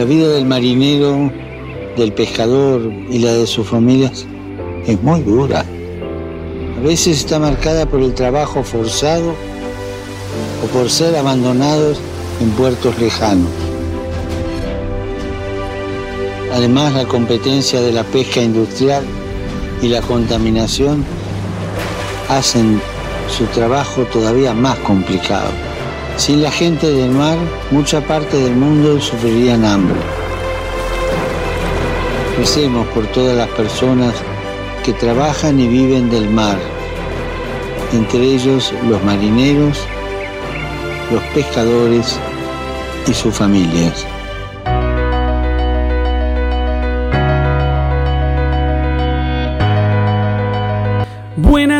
La vida del marinero, del pescador y la de sus familias es muy dura. A veces está marcada por el trabajo forzado o por ser abandonados en puertos lejanos. Además, la competencia de la pesca industrial y la contaminación hacen su trabajo todavía más complicado. Sin la gente del mar, mucha parte del mundo sufriría hambre. Recemos por todas las personas que trabajan y viven del mar, entre ellos los marineros, los pescadores y sus familias.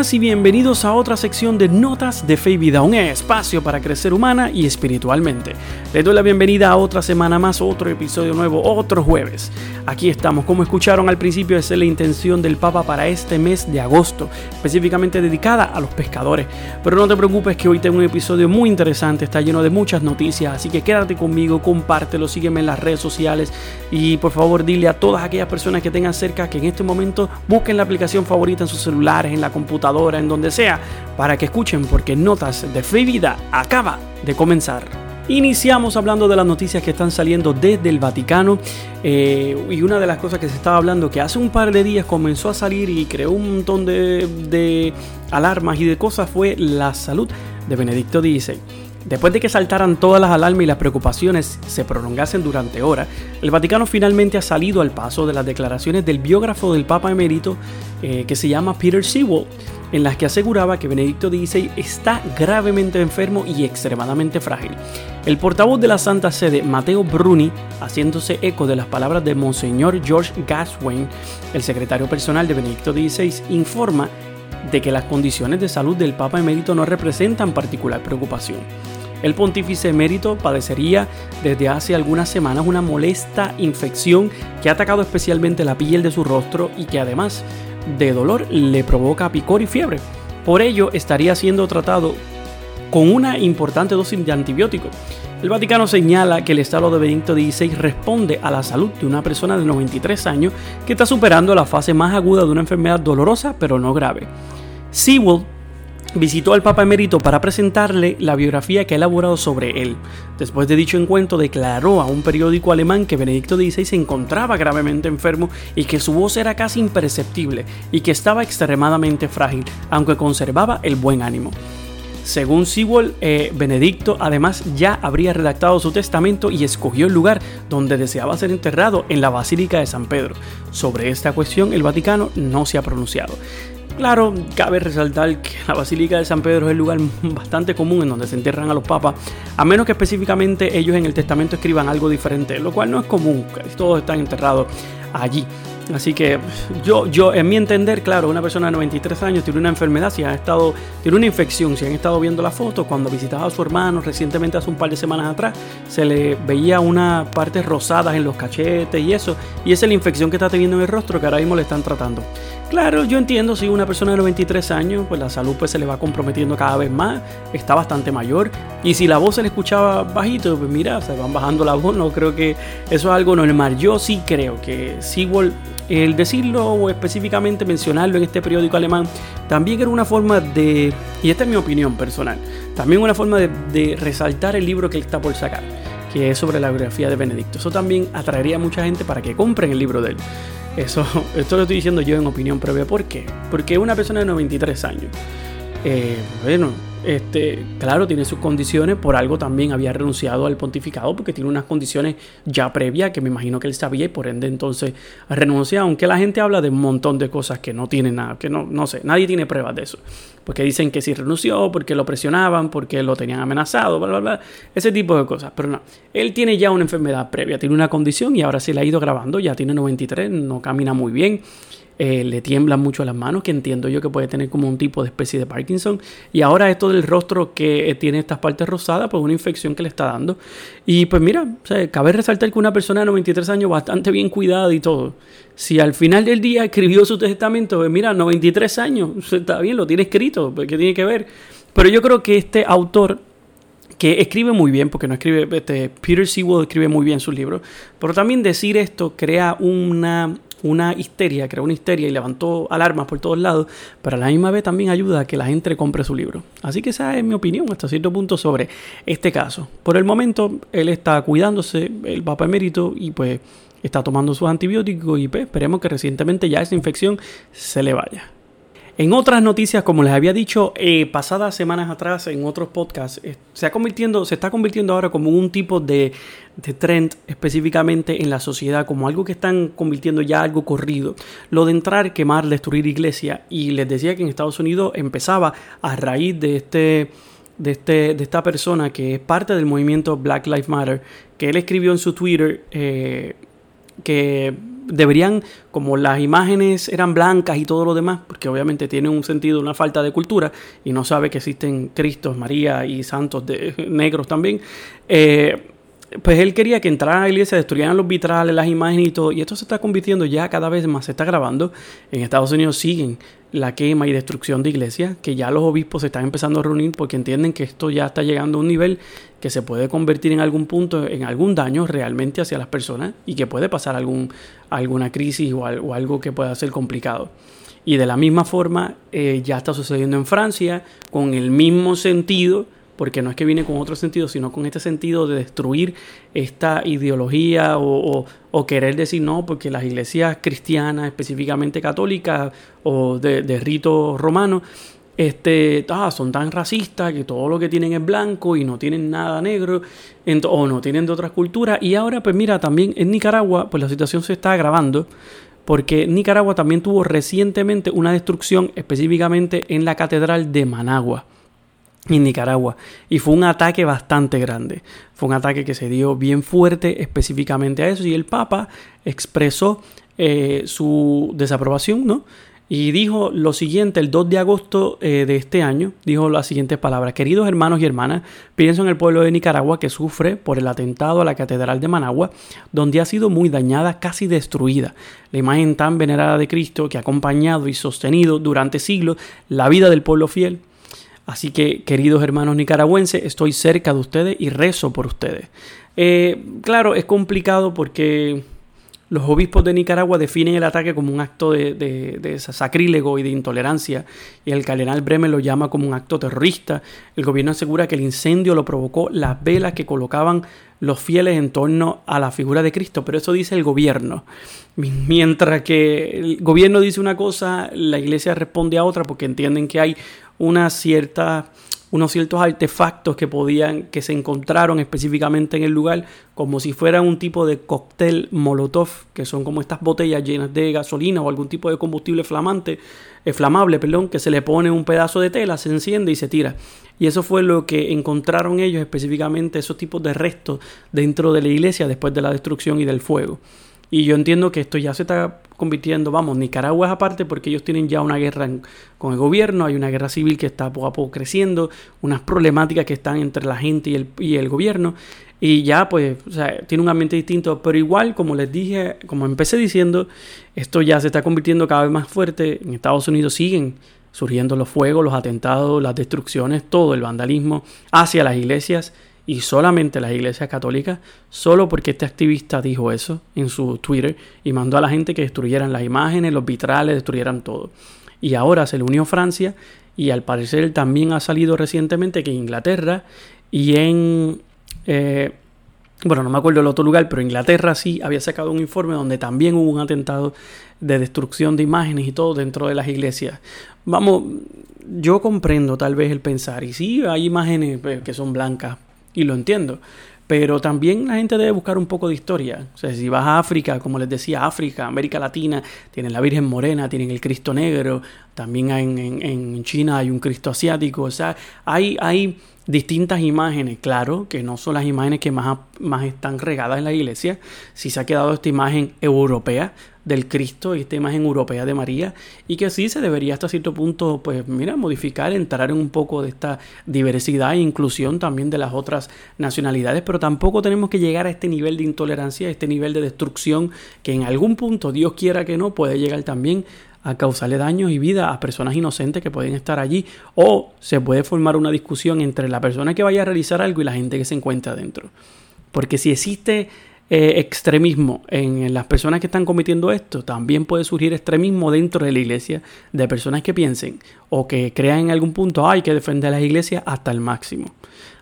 Y bienvenidos a otra sección de Notas de Fe y Vida, un espacio para crecer humana y espiritualmente. Les doy la bienvenida a otra semana más, otro episodio nuevo, otro jueves. Aquí estamos, como escucharon al principio, esa es la intención del Papa para este mes de agosto, específicamente dedicada a los pescadores. Pero no te preocupes que hoy tengo un episodio muy interesante, está lleno de muchas noticias, así que quédate conmigo, compártelo, sígueme en las redes sociales y por favor dile a todas aquellas personas que tengan cerca que en este momento busquen la aplicación favorita en sus celulares, en la computadora, en donde sea, para que escuchen porque Notas de Fe Vida acaba de comenzar. Iniciamos hablando de las noticias que están saliendo desde el Vaticano eh, y una de las cosas que se estaba hablando que hace un par de días comenzó a salir y creó un montón de, de alarmas y de cosas fue la salud de Benedicto XVI. Después de que saltaran todas las alarmas y las preocupaciones se prolongasen durante horas, el Vaticano finalmente ha salido al paso de las declaraciones del biógrafo del Papa emérito eh, que se llama Peter Sewell, en las que aseguraba que Benedicto XVI está gravemente enfermo y extremadamente frágil. El portavoz de la Santa Sede, Mateo Bruni, haciéndose eco de las palabras de Monseñor George Gaswain, el secretario personal de Benedicto XVI, informa de que las condiciones de salud del Papa emérito no representan particular preocupación. El pontífice emérito padecería desde hace algunas semanas una molesta infección que ha atacado especialmente la piel de su rostro y que además de dolor le provoca picor y fiebre. Por ello estaría siendo tratado con una importante dosis de antibiótico. El Vaticano señala que el estado de Benedicto XVI responde a la salud de una persona de 93 años que está superando la fase más aguda de una enfermedad dolorosa pero no grave. Sewell visitó al Papa Emérito para presentarle la biografía que ha elaborado sobre él. Después de dicho encuentro, declaró a un periódico alemán que Benedicto XVI se encontraba gravemente enfermo y que su voz era casi imperceptible y que estaba extremadamente frágil, aunque conservaba el buen ánimo. Según Sewell, eh, Benedicto además ya habría redactado su testamento y escogió el lugar donde deseaba ser enterrado en la Basílica de San Pedro. Sobre esta cuestión el Vaticano no se ha pronunciado. Claro, cabe resaltar que la Basílica de San Pedro es el lugar bastante común en donde se entierran a los papas, a menos que específicamente ellos en el testamento escriban algo diferente, lo cual no es común, todos están enterrados allí. Así que yo, yo, en mi entender, claro, una persona de 93 años tiene una enfermedad, si ha estado, tiene una infección, si han estado viendo la foto, cuando visitaba a su hermano recientemente hace un par de semanas atrás, se le veía una parte rosadas en los cachetes y eso, y esa es la infección que está teniendo en el rostro que ahora mismo le están tratando. Claro, yo entiendo, si una persona de 93 años, pues la salud pues se le va comprometiendo cada vez más, está bastante mayor, y si la voz se le escuchaba bajito, pues mira, se van bajando la voz, no creo que eso es algo normal. Yo sí creo que Sewell el decirlo o específicamente mencionarlo en este periódico alemán también era una forma de, y esta es mi opinión personal, también una forma de, resaltar el libro que él está por sacar, que es sobre la biografía de Benedicto. Eso también atraería a mucha gente para que compren el libro de él. Eso, esto lo estoy diciendo yo en opinión previa. ¿Por qué? Porque una persona de 93 años, eh, bueno, este, claro, tiene sus condiciones, por algo también había renunciado al pontificado, porque tiene unas condiciones ya previas que me imagino que él sabía y por ende entonces renuncia, aunque la gente habla de un montón de cosas que no tienen nada, que no, no sé, nadie tiene pruebas de eso, porque dicen que sí renunció, porque lo presionaban, porque lo tenían amenazado, bla, bla, bla, ese tipo de cosas, pero no, él tiene ya una enfermedad previa, tiene una condición y ahora se le ha ido grabando, ya tiene 93, no camina muy bien, eh, le tiemblan mucho las manos, que entiendo yo que puede tener como un tipo de especie de Parkinson. Y ahora esto del rostro que eh, tiene estas partes rosadas, pues una infección que le está dando. Y pues mira, cabe resaltar que una persona de 93 años bastante bien cuidada y todo, si al final del día escribió su testamento, pues mira, 93 años, está bien, lo tiene escrito, pues, ¿qué tiene que ver? Pero yo creo que este autor que escribe muy bien, porque no escribe, este, Peter Sewell escribe muy bien sus libros, pero también decir esto crea una, una histeria, creó una histeria y levantó alarmas por todos lados, pero la misma vez también ayuda a que la gente compre su libro. Así que esa es mi opinión hasta cierto punto sobre este caso. Por el momento, él está cuidándose, el Papa Emérito, y pues está tomando sus antibióticos y pues, esperemos que recientemente ya esa infección se le vaya. En otras noticias, como les había dicho eh, pasadas semanas atrás en otros podcasts, eh, se, convirtiendo, se está convirtiendo ahora como un tipo de, de, trend específicamente en la sociedad, como algo que están convirtiendo ya algo corrido. Lo de entrar, quemar, destruir iglesia. Y les decía que en Estados Unidos empezaba a raíz de este de, este, de esta persona que es parte del movimiento Black Lives Matter, que él escribió en su Twitter eh, que deberían, como las imágenes eran blancas y todo lo demás, porque obviamente tiene un sentido, una falta de cultura, y no sabe que existen Cristos, María y santos de, negros también, eh, pues él quería que entraran a la iglesia, destruyeran los vitrales, las imágenes y todo, y esto se está convirtiendo ya cada vez más, se está grabando. En Estados Unidos siguen la quema y destrucción de iglesias, que ya los obispos se están empezando a reunir porque entienden que esto ya está llegando a un nivel que se puede convertir en algún punto, en algún daño realmente hacia las personas y que puede pasar algún, alguna crisis o, algo que pueda ser complicado. Y de la misma forma eh, ya está sucediendo en Francia con el mismo sentido porque no es que viene con otro sentido, sino con este sentido de destruir esta ideología o, querer decir no, porque las iglesias cristianas, específicamente católicas o de, rito romano, este, ah, son tan racistas que todo lo que tienen es blanco y no tienen nada negro o no tienen de otras culturas. Y ahora, pues mira, también en Nicaragua, pues la situación se está agravando porque Nicaragua también tuvo recientemente una destrucción específicamente en la catedral de Managua en Nicaragua. Y fue un ataque bastante grande. Fue un ataque que se dio bien fuerte específicamente a eso. Y el Papa expresó eh, su desaprobación, ¿no? Y dijo lo siguiente, el 2 de agosto eh, de este año, dijo las siguientes palabras. Queridos hermanos y hermanas, pienso en el pueblo de Nicaragua que sufre por el atentado a la Catedral de Managua, donde ha sido muy dañada, casi destruida. La imagen tan venerada de Cristo que ha acompañado y sostenido durante siglos la vida del pueblo fiel Así que, queridos hermanos nicaragüenses, estoy cerca de ustedes y rezo por ustedes. Eh, claro, es complicado porque los obispos de Nicaragua definen el ataque como un acto de, sacrílego y de intolerancia, y el cardenal Bremer lo llama como un acto terrorista. El gobierno asegura que el incendio lo provocó las velas que colocaban los fieles en torno a la figura de Cristo, pero eso dice el gobierno. Mientras que el gobierno dice una cosa, la iglesia responde a otra porque entienden que hay una cierta unos ciertos artefactos que podían, que se encontraron específicamente en el lugar, como si fueran un tipo de cóctel molotov, que son como estas botellas llenas de gasolina o algún tipo de combustible flamante, eh, flamable, perdón, que se le pone un pedazo de tela, se enciende y se tira. Y eso fue lo que encontraron ellos específicamente, esos tipos de restos dentro de la iglesia después de la destrucción y del fuego. Y yo entiendo que esto ya se está convirtiendo, vamos, Nicaragua es aparte porque ellos tienen ya una guerra con el gobierno, hay una guerra civil que está poco a poco creciendo, unas problemáticas que están entre la gente y el, y el gobierno. Y ya, pues, o sea, tiene un ambiente distinto, pero igual, como les dije, como empecé diciendo, esto ya se está convirtiendo cada vez más fuerte. En Estados Unidos siguen surgiendo los fuegos, los atentados, las destrucciones, todo el vandalismo hacia las iglesias y solamente las iglesias católicas, solo porque este activista dijo eso en su Twitter y mandó a la gente que destruyeran las imágenes, los vitrales, destruyeran todo. Y ahora se le unió Francia y al parecer también ha salido recientemente que Inglaterra y en... Eh, bueno, no me acuerdo el otro lugar, pero Inglaterra sí había sacado un informe donde también hubo un atentado de destrucción de imágenes y todo dentro de las iglesias. Vamos, yo comprendo tal vez el pensar, y sí hay imágenes pues, que son blancas, y lo entiendo. Pero también la gente debe buscar un poco de historia. O sea, si vas a África, como les decía, África, América Latina, tienen la Virgen Morena, tienen el Cristo Negro, también en, en, China hay un Cristo asiático. O sea, hay, hay distintas imágenes, claro, que no son las imágenes que más, más están regadas en la iglesia. Si se ha quedado esta imagen europea, del Cristo y esta imagen europea de María y que sí se debería hasta cierto punto pues mira modificar entrar en un poco de esta diversidad e inclusión también de las otras nacionalidades pero tampoco tenemos que llegar a este nivel de intolerancia a este nivel de destrucción que en algún punto Dios quiera que no puede llegar también a causarle daños y vida a personas inocentes que pueden estar allí o se puede formar una discusión entre la persona que vaya a realizar algo y la gente que se encuentra dentro. Porque si existe eh, extremismo en, las personas que están cometiendo esto, también puede surgir extremismo dentro de la iglesia de personas que piensen o que crean en algún punto hay que defender las iglesias hasta el máximo.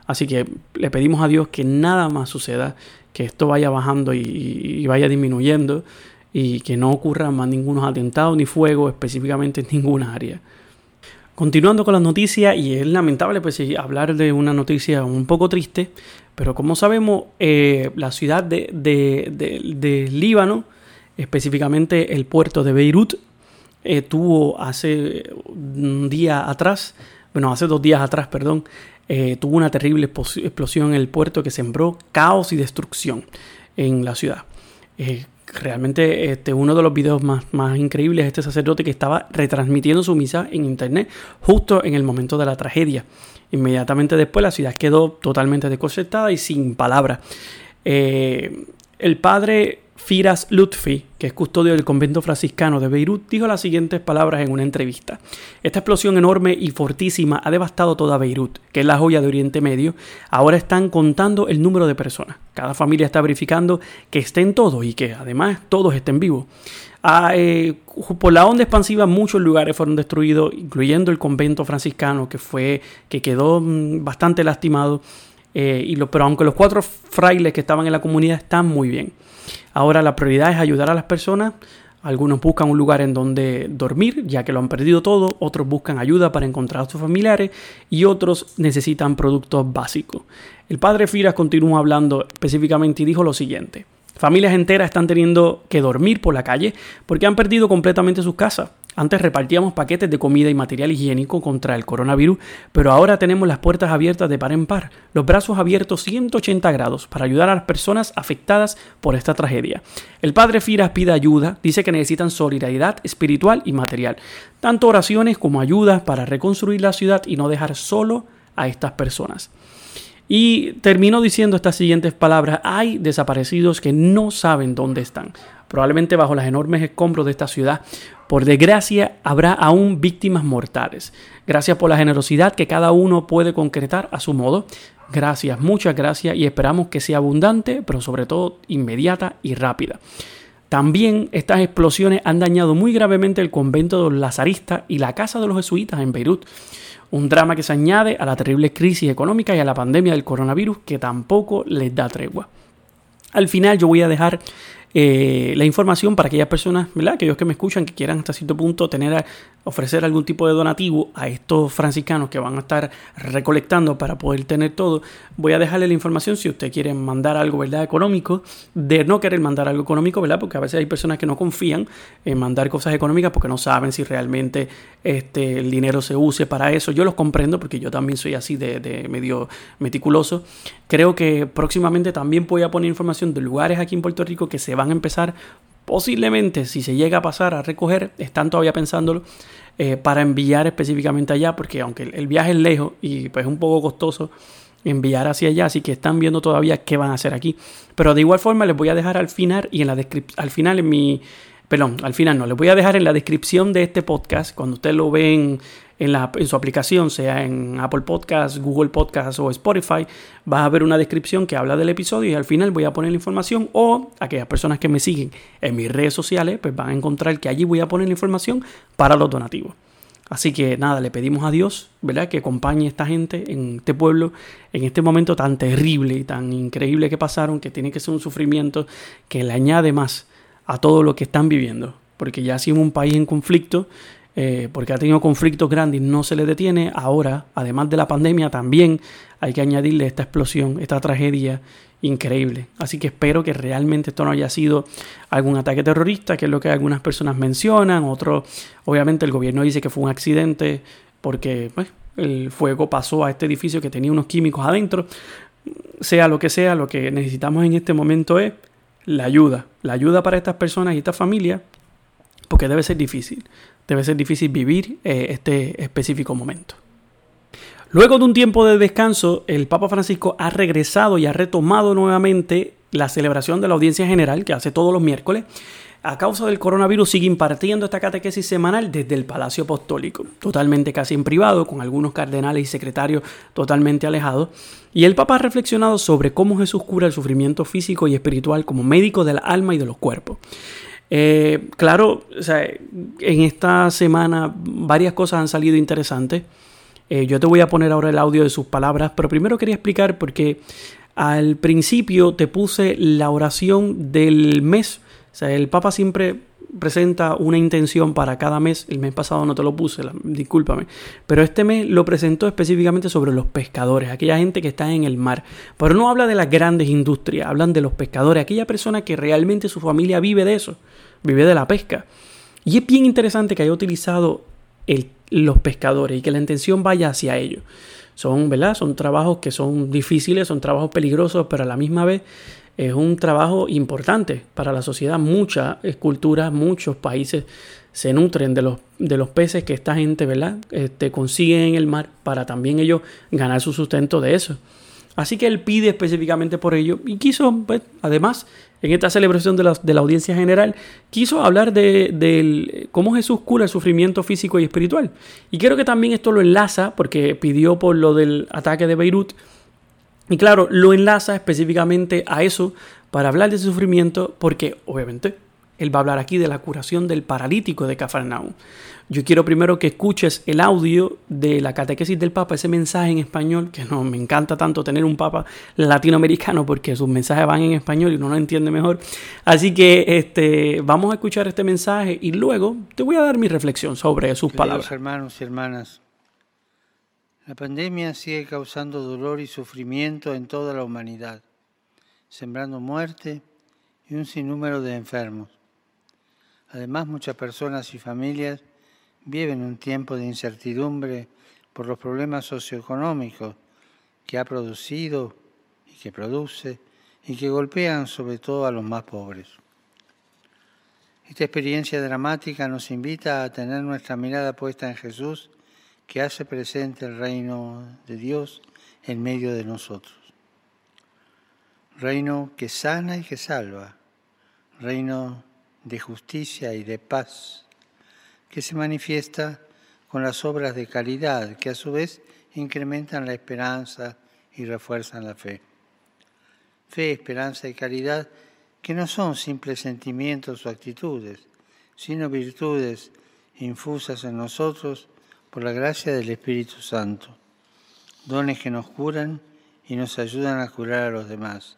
Así que le pedimos a Dios que nada más suceda, que esto vaya bajando y, vaya disminuyendo y que no ocurran más ningunos atentados ni fuego específicamente en ninguna área. Continuando con las noticias, y es lamentable pues, hablar de una noticia un poco triste, pero como sabemos, eh, la ciudad de, de, Líbano, específicamente el puerto de Beirut, eh, tuvo hace un día atrás, bueno, hace dos días atrás, perdón, eh, tuvo una terrible explosión en el puerto que sembró caos y destrucción en la ciudad. Realmente este, uno de los videos más, más increíbles es este sacerdote que estaba retransmitiendo su misa en internet justo en el momento de la tragedia. Inmediatamente después la ciudad quedó totalmente desconcertada y sin palabras. Eh, el padre Firas Lutfi, que es custodio del convento franciscano de Beirut, dijo las siguientes palabras en una entrevista. Esta explosión enorme y fortísima ha devastado toda Beirut, que es la joya de Oriente Medio. Ahora están contando el número de personas. Cada familia está verificando que estén todos y que además todos estén vivos. Ah, eh, por la onda expansiva muchos lugares fueron destruidos, incluyendo el convento franciscano que fue que quedó mm, bastante lastimado. Eh, pero aunque los cuatro frailes que estaban en la comunidad están muy bien. Ahora la prioridad es ayudar a las personas. Algunos buscan un lugar en donde dormir, ya que lo han perdido todo. Otros buscan ayuda para encontrar a sus familiares y otros necesitan productos básicos. El padre Firas continúa hablando específicamente y dijo lo siguiente. Familias enteras están teniendo que dormir por la calle porque han perdido completamente sus casas. Antes repartíamos paquetes de comida y material higiénico contra el coronavirus, pero ahora tenemos las puertas abiertas de par en par, los brazos abiertos 180 grados para ayudar a las personas afectadas por esta tragedia. El padre Firas pide ayuda, dice que necesitan solidaridad espiritual y material, tanto oraciones como ayudas para reconstruir la ciudad y no dejar solo a estas personas. Y terminó diciendo estas siguientes palabras, hay desaparecidos que no saben dónde están, probablemente bajo las enormes escombros de esta ciudad por desgracia, habrá aún víctimas mortales. Gracias por la generosidad que cada uno puede concretar a su modo. Gracias, muchas gracias y esperamos que sea abundante, pero sobre todo inmediata y rápida. También estas explosiones han dañado muy gravemente el convento de los lazaristas y la casa de los jesuitas en Beirut. Un drama que se añade a la terrible crisis económica y a la pandemia del coronavirus que tampoco les da tregua. Al final yo voy a dejar eh, la información para aquellas personas, ¿verdad? Aquellos que me escuchan, que quieran hasta cierto punto tener ofrecer algún tipo de donativo a estos franciscanos que van a estar recolectando para poder tener todo. Voy a dejarle la información si usted quiere mandar algo, ¿verdad? Económico, de no querer mandar algo económico, ¿verdad? Porque a veces hay personas que no confían en mandar cosas económicas porque no saben si realmente este, el dinero se use para eso. Yo los comprendo porque yo también soy así de, de medio meticuloso. Creo que próximamente también voy a poner información de lugares aquí en Puerto Rico que se van a empezar posiblemente, si se llega a pasar a recoger, están todavía pensándolo, eh, para enviar específicamente allá, porque aunque el viaje es lejos y pues es un poco costoso enviar hacia allá, así que están viendo todavía qué van a hacer aquí. Pero de igual forma les voy a dejar al final y en la descripción, al final en mi, perdón, al final no, les voy a dejar en la descripción de este podcast, cuando ustedes lo ven en, la, en su aplicación, sea en Apple Podcasts, Google Podcasts o Spotify, va a haber una descripción que habla del episodio y al final voy a poner la información o aquellas personas que me siguen en mis redes sociales, pues van a encontrar que allí voy a poner la información para los donativos. Así que nada, le pedimos a Dios, ¿verdad? Que acompañe a esta gente en este pueblo, en este momento tan terrible y tan increíble que pasaron, que tiene que ser un sufrimiento que le añade más a todo lo que están viviendo. Porque ya si un país en conflicto, eh, porque ha tenido conflictos grandes y no se le detiene. Ahora, además de la pandemia, también hay que añadirle esta explosión, esta tragedia increíble. Así que espero que realmente esto no haya sido algún ataque terrorista, que es lo que algunas personas mencionan. Otros, obviamente, el gobierno dice que fue un accidente porque pues, el fuego pasó a este edificio que tenía unos químicos adentro. Sea lo que sea, lo que necesitamos en este momento es la ayuda. La ayuda para estas personas y estas familias, porque debe ser difícil debe ser difícil vivir eh, este específico momento. Luego de un tiempo de descanso, el Papa Francisco ha regresado y ha retomado nuevamente la celebración de la audiencia general que hace todos los miércoles. A causa del coronavirus sigue impartiendo esta catequesis semanal desde el Palacio Apostólico, totalmente casi en privado, con algunos cardenales y secretarios totalmente alejados. Y el Papa ha reflexionado sobre cómo Jesús cura el sufrimiento físico y espiritual como médico del alma y de los cuerpos. Eh, claro, en esta semana varias cosas han salido interesantes. Eh, yo te voy a poner ahora el audio de sus palabras, pero primero quería explicar porque al principio te puse la oración del mes. O sea, el Papa siempre presenta una intención para cada mes. El mes pasado no te lo puse, discúlpame. Pero este mes lo presentó específicamente sobre los pescadores, aquella gente que está en el mar. Pero no habla de las grandes industrias, hablan de los pescadores, aquella persona que realmente su familia vive de eso, vive de la pesca. Y es bien interesante que haya utilizado el los pescadores y que la intención vaya hacia ellos. Son, ¿verdad? Son trabajos que son difíciles, son trabajos peligrosos, pero a la misma vez es un trabajo importante para la sociedad. Muchas culturas, muchos países se nutren de los, de los peces que esta gente, ¿verdad? Este, consiguen en el mar para también ellos ganar su sustento de eso. Así que él pide específicamente por ello y quiso, pues, además, en esta celebración de la, audiencia general, quiso hablar de, cómo Jesús cura el sufrimiento físico y espiritual. Y quiero que también esto lo enlaza, porque pidió por lo del ataque de Beirut, y claro, lo enlaza específicamente a eso para hablar de ese sufrimiento, porque obviamente él va a hablar aquí de la curación del paralítico de Cafarnaúm. Yo quiero primero que escuches el audio de la catequesis del Papa, ese mensaje en español, que no me encanta tanto tener un Papa latinoamericano porque sus mensajes van en español y uno lo entiende mejor. Así que este, vamos a escuchar este mensaje y luego te voy a dar mi reflexión sobre sus palabras. hermanos y hermanas, la pandemia sigue causando dolor y sufrimiento en toda la humanidad, sembrando muerte y un sinnúmero de enfermos. Además, muchas personas y familias viven un tiempo de incertidumbre por los problemas socioeconómicos que ha producido y que produce y que golpean sobre todo a los más pobres. Esta experiencia dramática nos invita a tener nuestra mirada puesta en Jesús, que hace presente el reino de Dios en medio de nosotros. Reino que sana y que salva, reino de justicia y de paz, que se manifiesta con las obras de caridad, que a su vez incrementan la esperanza y refuerzan la fe. Fe, esperanza y caridad que no son simples sentimientos o actitudes, sino virtudes infusas en nosotros por la gracia del Espíritu Santo, dones que nos curan y nos ayudan a curar a los demás,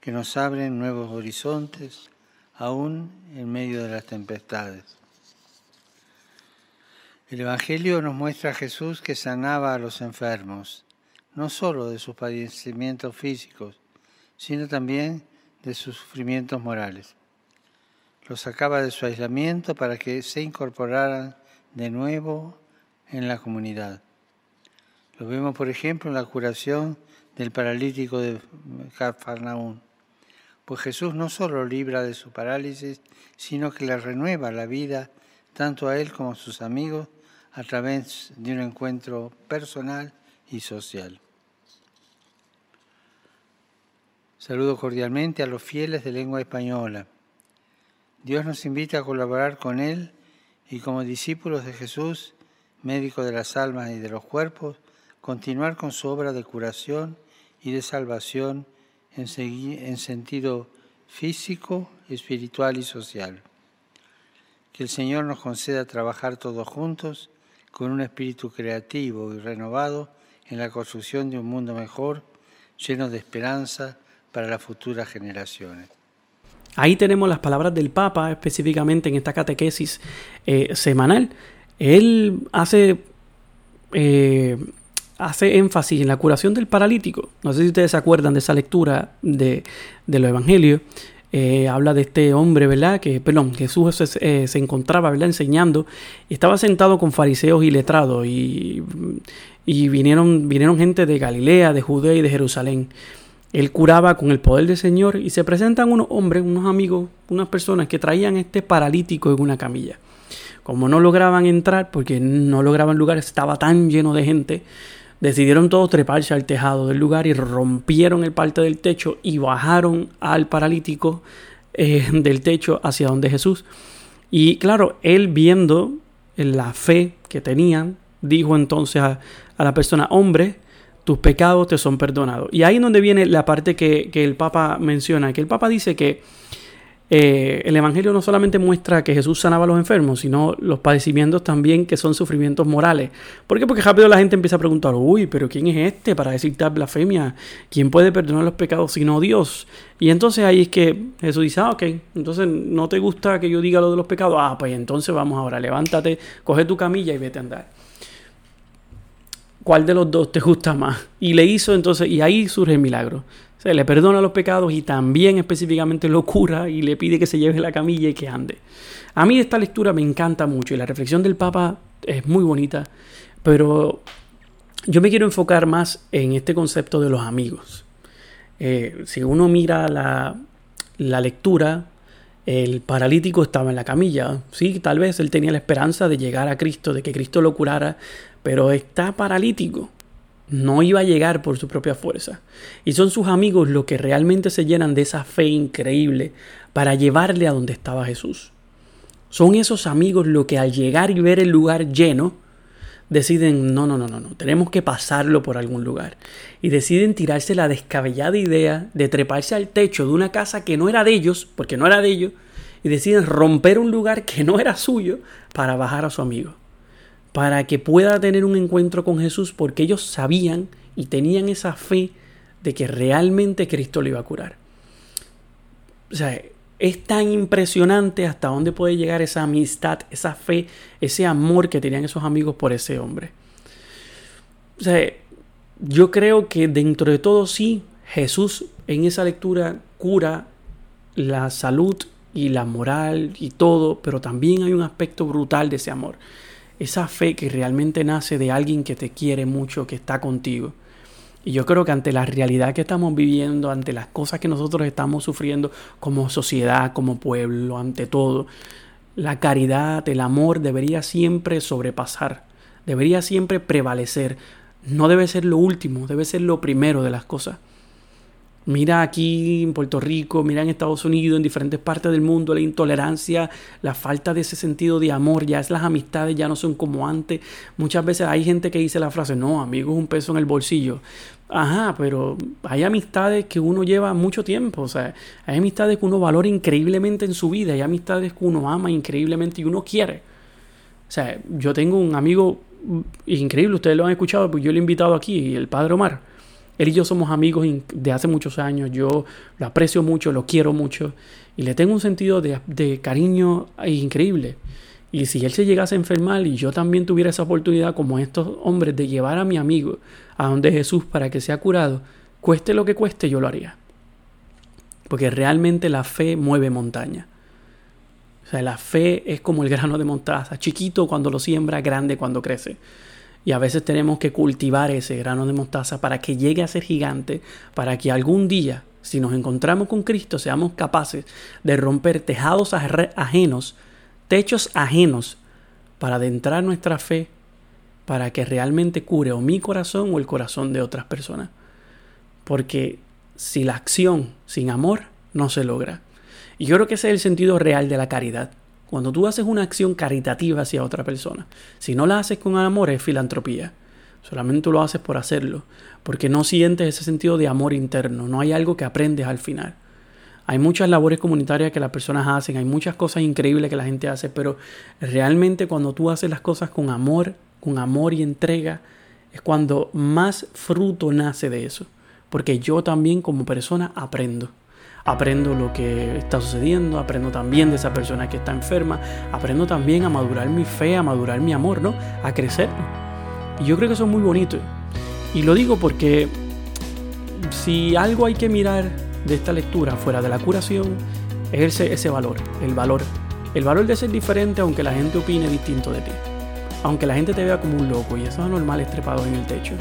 que nos abren nuevos horizontes aún en medio de las tempestades. El Evangelio nos muestra a Jesús que sanaba a los enfermos, no solo de sus padecimientos físicos, sino también de sus sufrimientos morales. Los sacaba de su aislamiento para que se incorporaran de nuevo en la comunidad. Lo vemos, por ejemplo, en la curación del paralítico de Cafarnaún pues Jesús no solo libra de su parálisis, sino que le renueva la vida tanto a él como a sus amigos a través de un encuentro personal y social. Saludo cordialmente a los fieles de lengua española. Dios nos invita a colaborar con Él y como discípulos de Jesús, médico de las almas y de los cuerpos, continuar con su obra de curación y de salvación en, sentido físico, espiritual y social. Que el Señor nos conceda trabajar todos juntos con un espíritu creativo y renovado en la construcción de un mundo mejor, lleno de esperanza para las futuras generaciones. Ahí tenemos las palabras del Papa, específicamente en esta catequesis eh, semanal. Él hace eh, hace énfasis en la curación del paralítico. No sé si ustedes se acuerdan de esa lectura de, los evangelios. Eh, habla de este hombre, ¿verdad? Que, perdón, Jesús se, eh, se, encontraba, ¿verdad? Enseñando. Estaba sentado con fariseos y letrados. Y, y vinieron, vinieron gente de Galilea, de Judea y de Jerusalén. Él curaba con el poder del Señor y se presentan unos hombres, unos amigos, unas personas que traían este paralítico en una camilla. Como no lograban entrar, porque no lograban lugar, estaba tan lleno de gente, Decidieron todos treparse al tejado del lugar y rompieron el parte del techo y bajaron al paralítico eh, del techo hacia donde Jesús. Y claro, él viendo la fe que tenían, dijo entonces a, la persona, hombre, tus pecados te son perdonados. Y ahí es donde viene la parte que, que el Papa menciona, que el Papa dice que eh, el Evangelio no solamente muestra que Jesús sanaba a los enfermos, sino los padecimientos también que son sufrimientos morales. ¿Por qué? Porque rápido la gente empieza a preguntar, uy, pero ¿quién es este para decir tal blasfemia? ¿Quién puede perdonar los pecados sino Dios? Y entonces ahí es que Jesús dice, ah, ok, entonces no te gusta que yo diga lo de los pecados, ah, pues entonces vamos ahora, levántate, coge tu camilla y vete a andar. ¿Cuál de los dos te gusta más? Y le hizo entonces, y ahí surge el milagro. Se le perdona los pecados y también específicamente lo cura y le pide que se lleve la camilla y que ande. A mí esta lectura me encanta mucho y la reflexión del Papa es muy bonita, pero yo me quiero enfocar más en este concepto de los amigos. Eh, si uno mira la, la lectura, el paralítico estaba en la camilla. Sí, tal vez él tenía la esperanza de llegar a Cristo, de que Cristo lo curara, pero está paralítico no iba a llegar por su propia fuerza. Y son sus amigos los que realmente se llenan de esa fe increíble para llevarle a donde estaba Jesús. Son esos amigos los que al llegar y ver el lugar lleno, deciden, no, no, no, no, no, tenemos que pasarlo por algún lugar. Y deciden tirarse la descabellada idea de treparse al techo de una casa que no era de ellos, porque no era de ellos, y deciden romper un lugar que no era suyo para bajar a su amigo para que pueda tener un encuentro con Jesús porque ellos sabían y tenían esa fe de que realmente Cristo le iba a curar. O sea, es tan impresionante hasta dónde puede llegar esa amistad, esa fe, ese amor que tenían esos amigos por ese hombre. O sea, yo creo que dentro de todo sí, Jesús en esa lectura cura la salud y la moral y todo, pero también hay un aspecto brutal de ese amor esa fe que realmente nace de alguien que te quiere mucho, que está contigo. Y yo creo que ante la realidad que estamos viviendo, ante las cosas que nosotros estamos sufriendo como sociedad, como pueblo, ante todo, la caridad, el amor debería siempre sobrepasar, debería siempre prevalecer. No debe ser lo último, debe ser lo primero de las cosas. Mira aquí en Puerto Rico, mira en Estados Unidos, en diferentes partes del mundo, la intolerancia, la falta de ese sentido de amor, ya es las amistades ya no son como antes. Muchas veces hay gente que dice la frase, no, amigo es un peso en el bolsillo. Ajá, pero hay amistades que uno lleva mucho tiempo, o sea, hay amistades que uno valora increíblemente en su vida, hay amistades que uno ama increíblemente y uno quiere. O sea, yo tengo un amigo increíble, ustedes lo han escuchado, pues yo le he invitado aquí, el padre Omar. Él y yo somos amigos de hace muchos años. Yo lo aprecio mucho, lo quiero mucho y le tengo un sentido de, cariño increíble. Y si él se llegase a enfermar y yo también tuviera esa oportunidad como estos hombres de llevar a mi amigo a donde Jesús para que sea curado, cueste lo que cueste, yo lo haría. Porque realmente la fe mueve montaña. O sea, la fe es como el grano de mostaza, chiquito cuando lo siembra, grande cuando crece. Y a veces tenemos que cultivar ese grano de mostaza para que llegue a ser gigante, para que algún día, si nos encontramos con Cristo, seamos capaces de romper tejados ajenos, techos ajenos, para adentrar nuestra fe, para que realmente cure o mi corazón o el corazón de otras personas. Porque si la acción sin amor no se logra. Y yo creo que ese es el sentido real de la caridad. Cuando tú haces una acción caritativa hacia otra persona, si no la haces con amor es filantropía. Solamente lo haces por hacerlo, porque no sientes ese sentido de amor interno, no hay algo que aprendes al final. Hay muchas labores comunitarias que las personas hacen, hay muchas cosas increíbles que la gente hace, pero realmente cuando tú haces las cosas con amor, con amor y entrega, es cuando más fruto nace de eso. Porque yo también como persona aprendo aprendo lo que está sucediendo, aprendo también de esa persona que está enferma, aprendo también a madurar mi fe, a madurar mi amor, ¿no? A crecer. Y yo creo que eso es muy bonito. Y lo digo porque si algo hay que mirar de esta lectura fuera de la curación, es ese, ese valor, el valor. El valor de ser diferente aunque la gente opine distinto de ti. Aunque la gente te vea como un loco y esos anormales trepados en el techo.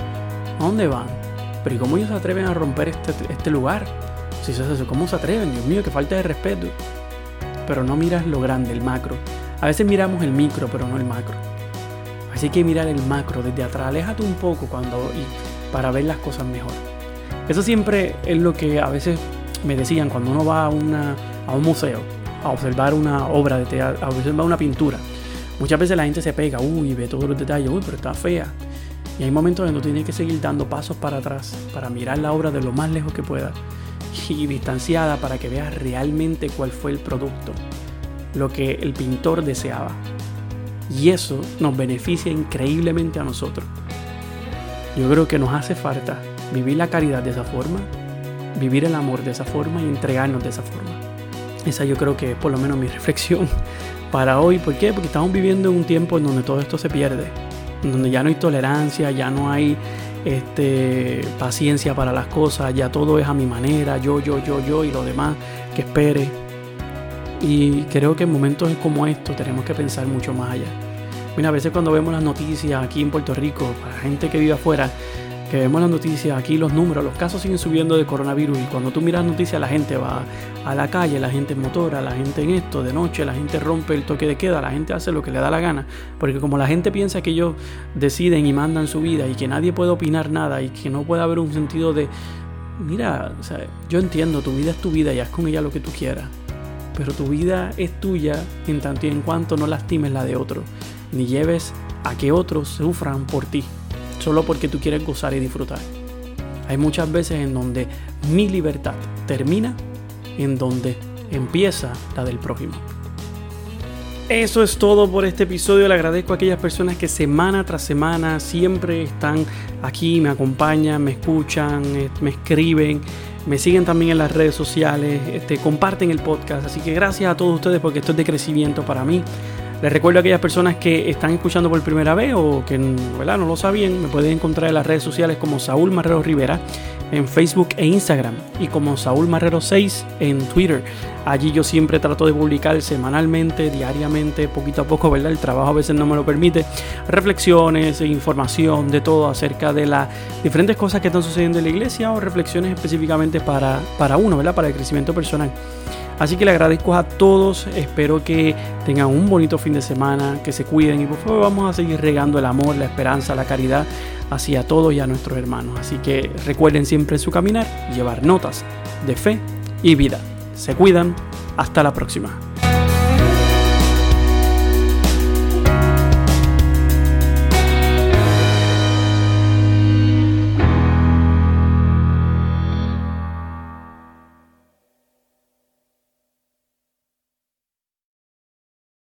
¿A dónde van? Pero ¿y cómo ellos se atreven a romper este, este lugar? ¿Cómo se atreven? Dios mío, qué falta de respeto. Pero no miras lo grande, el macro. A veces miramos el micro, pero no el macro. Así que mirar el macro desde atrás. Aléjate un poco cuando y para ver las cosas mejor. Eso siempre es lo que a veces me decían cuando uno va a una a un museo a observar una obra de teatro, a observar una pintura, muchas veces la gente se pega, uy, ve todos los detalles, uy, pero está fea. Y hay momentos en donde tienes que seguir dando pasos para atrás, para mirar la obra de lo más lejos que puedas y distanciada para que veas realmente cuál fue el producto, lo que el pintor deseaba. Y eso nos beneficia increíblemente a nosotros. Yo creo que nos hace falta vivir la caridad de esa forma, vivir el amor de esa forma y entregarnos de esa forma. Esa yo creo que es por lo menos mi reflexión para hoy. ¿Por qué? Porque estamos viviendo en un tiempo en donde todo esto se pierde, en donde ya no hay tolerancia, ya no hay este, paciencia para las cosas, ya todo es a mi manera, yo, yo, yo, yo y lo demás que espere. Y creo que en momentos como estos tenemos que pensar mucho más allá. Mira, a veces cuando vemos las noticias aquí en Puerto Rico, para gente que vive afuera, que vemos las noticias, aquí los números, los casos siguen subiendo de coronavirus y cuando tú miras noticias la gente va a la calle, la gente en motora, la gente en esto, de noche, la gente rompe el toque de queda, la gente hace lo que le da la gana, porque como la gente piensa que ellos deciden y mandan su vida y que nadie puede opinar nada y que no puede haber un sentido de, mira, yo entiendo, tu vida es tu vida y haz con ella lo que tú quieras, pero tu vida es tuya en tanto y en cuanto no lastimes la de otro, ni lleves a que otros sufran por ti solo porque tú quieres gozar y disfrutar. Hay muchas veces en donde mi libertad termina, en donde empieza la del prójimo. Eso es todo por este episodio. Le agradezco a aquellas personas que semana tras semana siempre están aquí, me acompañan, me escuchan, eh, me escriben, me siguen también en las redes sociales, este, comparten el podcast. Así que gracias a todos ustedes porque esto es de crecimiento para mí. Les recuerdo a aquellas personas que están escuchando por primera vez o que no lo sabían, me pueden encontrar en las redes sociales como Saúl Marrero Rivera en Facebook e Instagram y como Saúl Marrero 6 en Twitter. Allí yo siempre trato de publicar semanalmente, diariamente, poquito a poco, ¿verdad? El trabajo a veces no me lo permite. Reflexiones, información de todo acerca de las diferentes cosas que están sucediendo en la iglesia o reflexiones específicamente para, para uno, ¿verdad? Para el crecimiento personal. Así que le agradezco a todos, espero que tengan un bonito fin de semana, que se cuiden y por favor vamos a seguir regando el amor, la esperanza, la caridad hacia todos y a nuestros hermanos. Así que recuerden siempre su caminar llevar notas de fe y vida. Se cuidan, hasta la próxima.